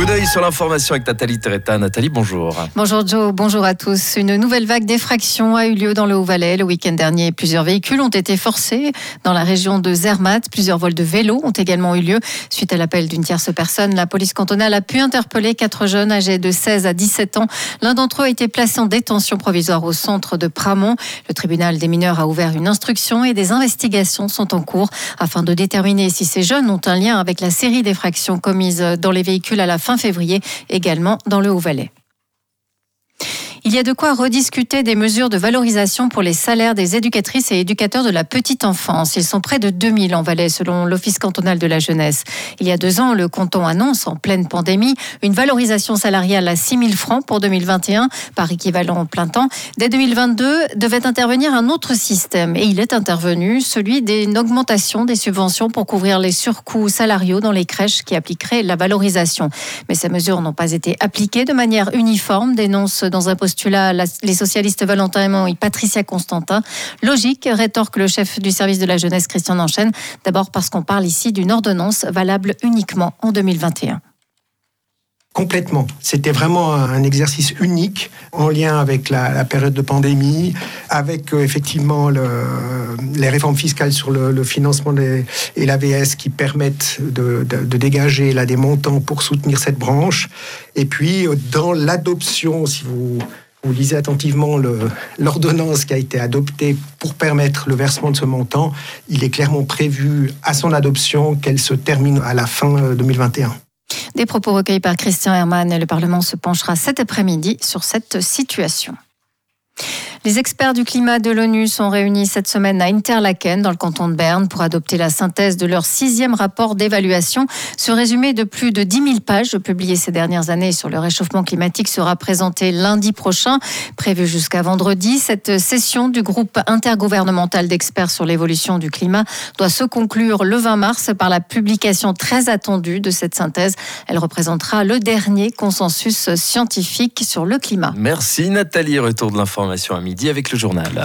Coup d'œil sur l'information avec Nathalie Teretta. Nathalie, bonjour. Bonjour Joe, bonjour à tous. Une nouvelle vague d'effractions a eu lieu dans le Haut-Valais le week-end dernier. Plusieurs véhicules ont été forcés dans la région de Zermatt. Plusieurs vols de vélos ont également eu lieu. Suite à l'appel d'une tierce personne, la police cantonale a pu interpeller quatre jeunes âgés de 16 à 17 ans. L'un d'entre eux a été placé en détention provisoire au centre de Pramont. Le tribunal des mineurs a ouvert une instruction et des investigations sont en cours afin de déterminer si ces jeunes ont un lien avec la série d'effractions commises dans les véhicules à la fin février, également dans le Haut-Valais. Il y a de quoi rediscuter des mesures de valorisation pour les salaires des éducatrices et éducateurs de la petite enfance. Ils sont près de 2000 en Valais, selon l'Office cantonal de la jeunesse. Il y a deux ans, le canton annonce, en pleine pandémie, une valorisation salariale à 6 000 francs pour 2021, par équivalent plein temps. Dès 2022, devait intervenir un autre système, et il est intervenu, celui d'une augmentation des subventions pour couvrir les surcoûts salariaux dans les crèches qui appliqueraient la valorisation. Mais ces mesures n'ont pas été appliquées de manière uniforme, dénonce dans un post les socialistes Aymon et Patricia Constantin. Logique, rétorque le chef du service de la jeunesse Christian Enchaîne. D'abord parce qu'on parle ici d'une ordonnance valable uniquement en 2021. Complètement. C'était vraiment un exercice unique en lien avec la, période de pandémie, avec euh, effectivement le, les réformes fiscales sur le, financement des, et l'AVS qui permettent de, dégager des montants pour soutenir cette branche. Et puis, euh, dans l'adoption, si vous, vous lisez attentivement l'ordonnance qui a été adoptée pour permettre le versement de ce montant, il est clairement prévu à son adoption qu'elle se termine à la fin 2021. Euh, des propos recueillis par Christian Hermann et le Parlement se penchera cet après-midi sur cette situation. Les experts du climat de l'ONU sont réunis cette semaine à Interlaken, dans le canton de Berne, pour adopter la synthèse de leur sixième rapport d'évaluation. Ce résumé de plus de 10 000 pages publié ces dernières années sur le réchauffement climatique sera présenté lundi prochain, prévu jusqu'à vendredi. Cette session du groupe intergouvernemental d'experts sur l'évolution du climat doit se conclure le 20 mars par la publication très attendue de cette synthèse. Elle représentera le dernier consensus scientifique sur le climat. Merci Nathalie. Retour de l'information à midi avec le journal.